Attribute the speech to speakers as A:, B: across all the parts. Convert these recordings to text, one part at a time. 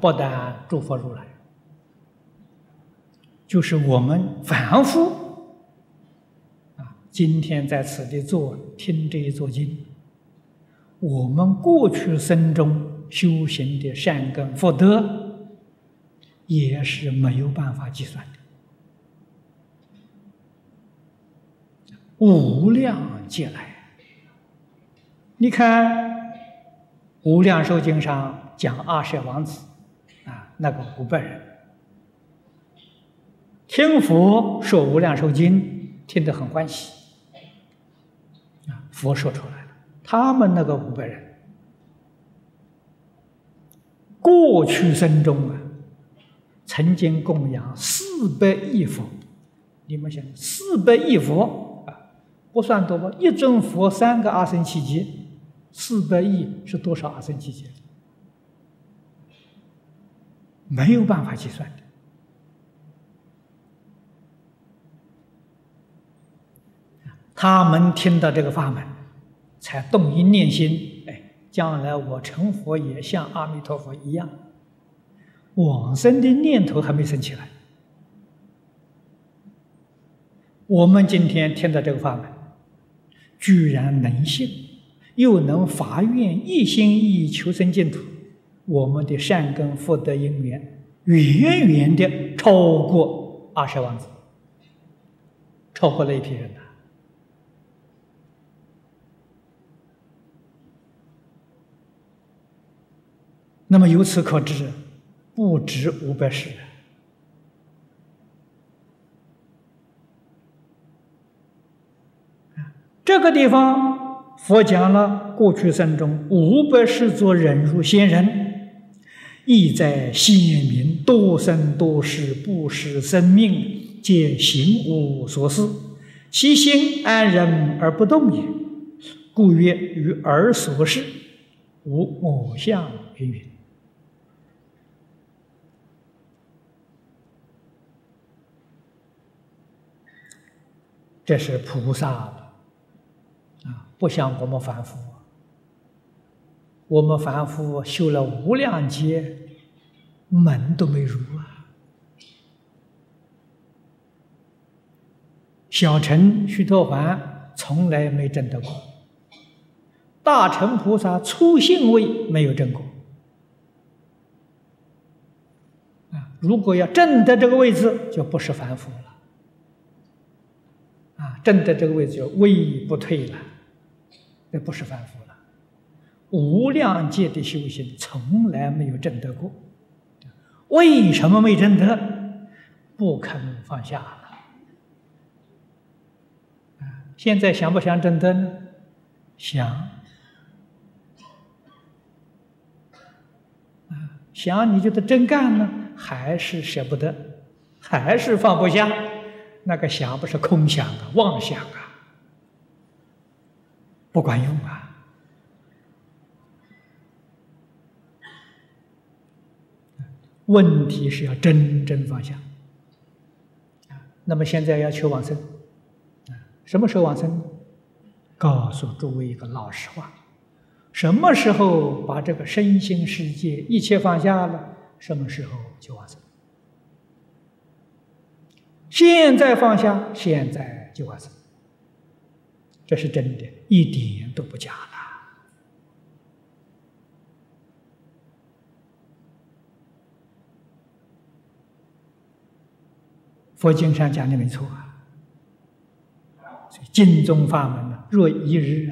A: 不但诸佛如来，就是我们凡夫啊，今天在此地坐听这一座经，我们过去生中修行的善根福德，也是没有办法计算的，无量劫来。你看《无量寿经》上讲阿舍王子，那个五百人听佛说《无量寿经》，听得很欢喜，啊，佛说出来了，他们那个五百人过去生中啊，曾经供养四百亿佛，你们想，四百亿佛啊，不算多吧？一尊佛三个阿僧祇劫。四百亿是多少阿僧祇劫？没有办法计算的。他们听到这个法门，才动一念心：哎，将来我成佛也像阿弥陀佛一样。往生的念头还没生起来。我们今天听到这个法门，居然能信。又能发愿一心一意求生净土，我们的善根福德因缘远远的超过阿舍王子，超过那一批人呐。那么由此可知，不止五百世。这个地方。佛讲了过去生中五百世作忍辱仙人，意在显明多生多世不失生命，皆行无所思，其心安忍而不动也。故曰：于尔所事无我相云云。这是菩萨啊。不像我们凡夫，我们凡夫修了无量劫，门都没入啊。小乘须陀洹从来没证得过，大乘菩萨初信位没有证过。啊，如果要证得这个位置，就不是凡夫了。啊，证得这个位置就位不退了。那不是凡夫了，无量界的修行从来没有证得过，为什么没证得？不肯放下。现在想不想证得呢？想，想你就得真干呢，还是舍不得，还是放不下？那个想不是空想啊，妄想啊。不管用啊！问题是要真正放下啊。那么现在要求往生啊，什么时候往生？告诉诸位一个老实话：什么时候把这个身心世界一切放下了，什么时候就往生。现在放下，现在就往生。这是真的，一点都不假了。佛经上讲的没错啊，所以经宗法门呢，若一日，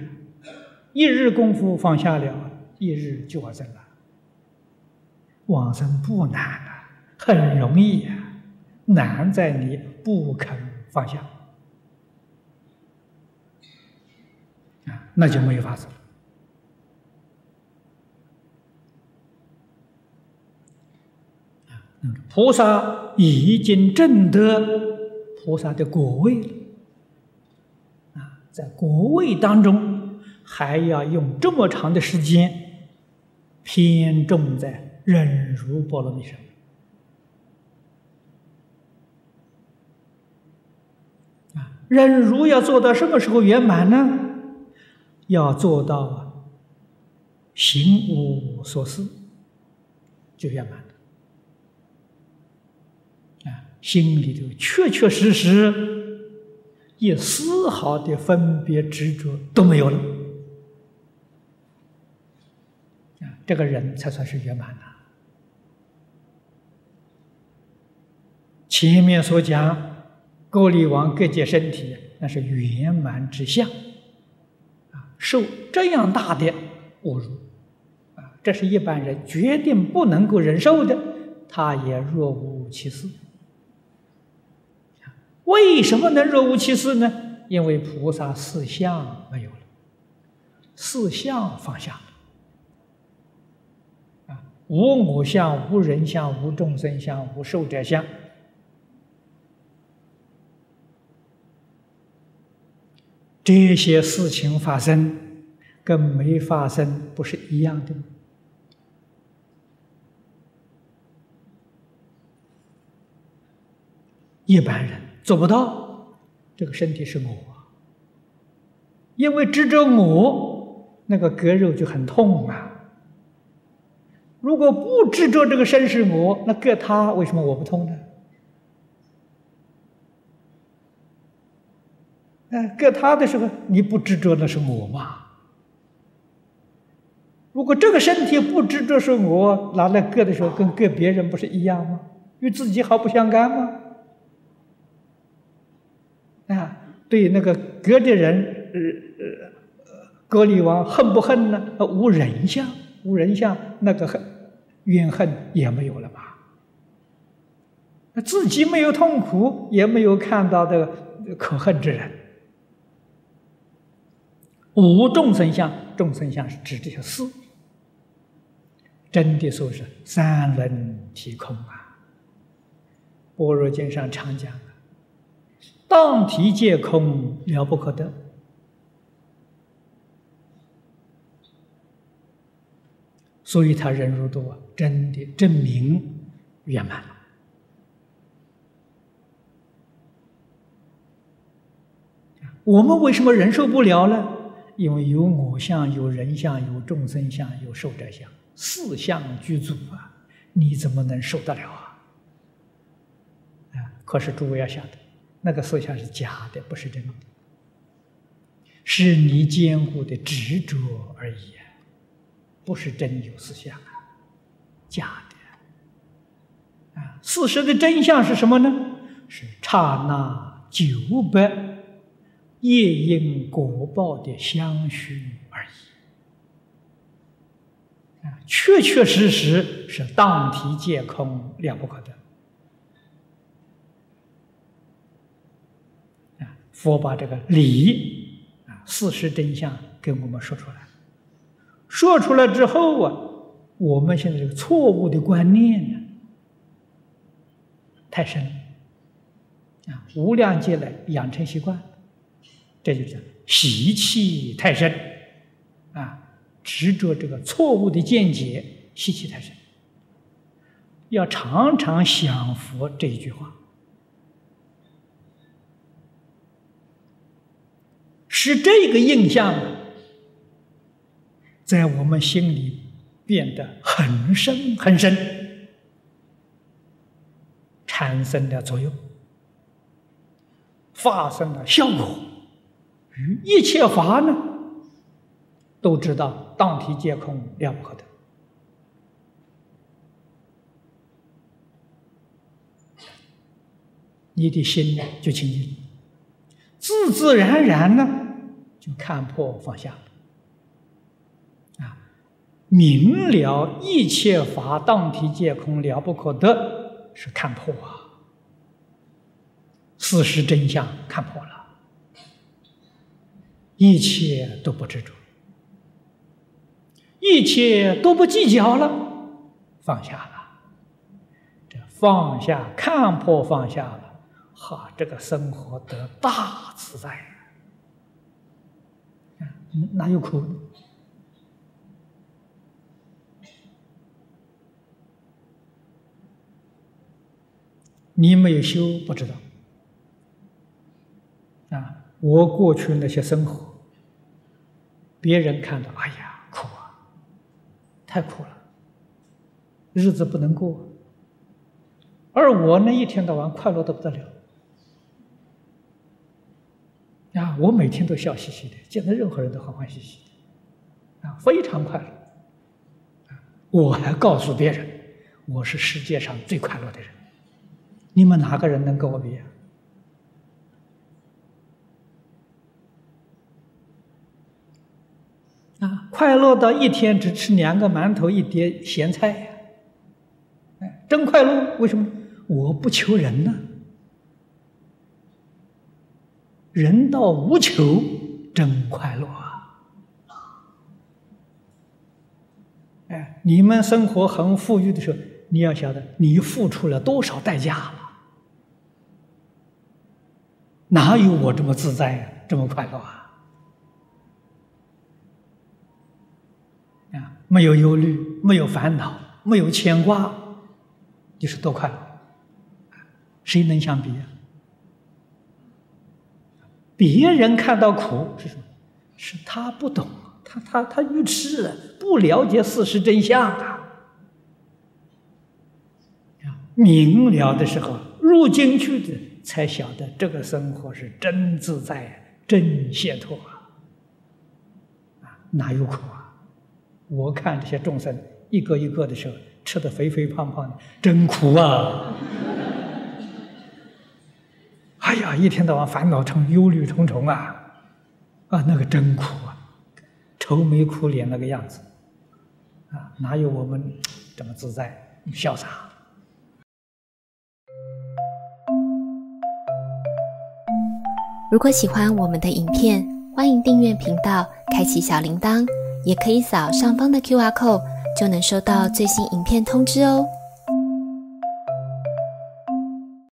A: 一日功夫放下了，一日就往生了。往生不难啊，很容易啊，难在你不肯放下啊。那就没有法子了。菩萨已经证得菩萨的果位了，啊，在果位当中还要用这么长的时间偏重在忍辱波罗蜜上，啊，忍辱要做到什么时候圆满呢？要做到啊行无所思，就圆满。心里头确确实实一丝毫的分别执着都没有了，啊，这个人才算是圆满的。前面所讲，勾离王各界身体，那是圆满之相，啊，受这样大的侮辱，啊，这是一般人决定不能够忍受的，他也若无其事。为什么能若无其事呢？因为菩萨四相没有了，四相放下了，啊，无我相、无人相、无众生相、无寿者相。这些事情发生，跟没发生不是一样的吗？一般人做不到，这个身体是我，因为执着我，那个割肉就很痛啊。如果不执着这个身是我，那割他为什么我不痛呢？哎，割他的时候，你不执着那是我嘛？如果这个身体不执着是我，拿来割的时候，跟割别人不是一样吗？与自己毫不相干吗？啊，对那个割的人，呃呃，割离王恨不恨呢？无人相，无人相，那个恨怨恨也没有了吧？自己没有痛苦，也没有看到的可恨之人。无众生相，众生相是指这些事。真的说是三轮体空啊。般若经上常讲当体皆空，了不可得。所以他忍辱度啊，真的证明圆满了。我们为什么忍受不了呢？因为有我相、有人相、有众生相、有寿者相，四相具足啊，你怎么能受得了啊？啊！可是诸位要晓得，那个思想是假的，不是真的，是你坚固的执着而已，不是真有思想，假的啊！事实的真相是什么呢？是刹那九百。业因果报的相续而已，啊，确确实实是当体皆空，了不可得。啊，佛把这个理啊事实真相给我们说出来，说出来之后啊，我们现在这个错误的观念呢太深，啊，无量劫来养成习惯。这就叫习气太深，啊，执着这个错误的见解，习气太深。要常常想佛这一句话，使这个印象在我们心里变得很深很深，产生了作用，发生了效果。与一切法呢，都知道当体皆空，了不可得。你的心呢就清净，自自然然呢看破放下。啊，明了一切法当体皆空，了不可得，是看破啊，事实真相看破了。一切都不执着，一切都不计较了，放下了，这放下看破放下了，哈，这个生活得大自在，哪有苦？你没有修，不知道。啊，我过去那些生活。别人看到，哎呀，苦啊，太苦了，日子不能过。而我呢，一天到晚快乐的不得了。啊，我每天都笑嘻嘻的，见到任何人都欢欢喜喜的，啊，非常快乐。我还告诉别人，我是世界上最快乐的人。你们哪个人能跟我比？啊，快乐到一天只吃两个馒头一碟咸菜，哎，真快乐！为什么？我不求人呢。人到无求，真快乐啊！哎，你们生活很富裕的时候，你要晓得，你付出了多少代价？哪有我这么自在呀，这么快乐啊？啊，没有忧虑，没有烦恼，没有牵挂，你是多快乐？谁能相比啊？别人看到苦是什么？是他不懂，他他他愚痴，不了解事实真相啊！明了的时候，入进去的才晓得这个生活是真自在啊，真解脱啊！啊，哪有苦啊？我看这些众生一个一个的时候，吃的肥肥胖胖的，真苦啊！啊，一天到晚烦恼成忧虑重重啊，啊，那个真苦啊，愁眉苦脸那个样子，啊，哪有我们这么自在潇洒？
B: 如果喜欢我们的影片，欢迎订阅频道，开启小铃铛，也可以扫上方的 Q R code，就能收到最新影片通知哦。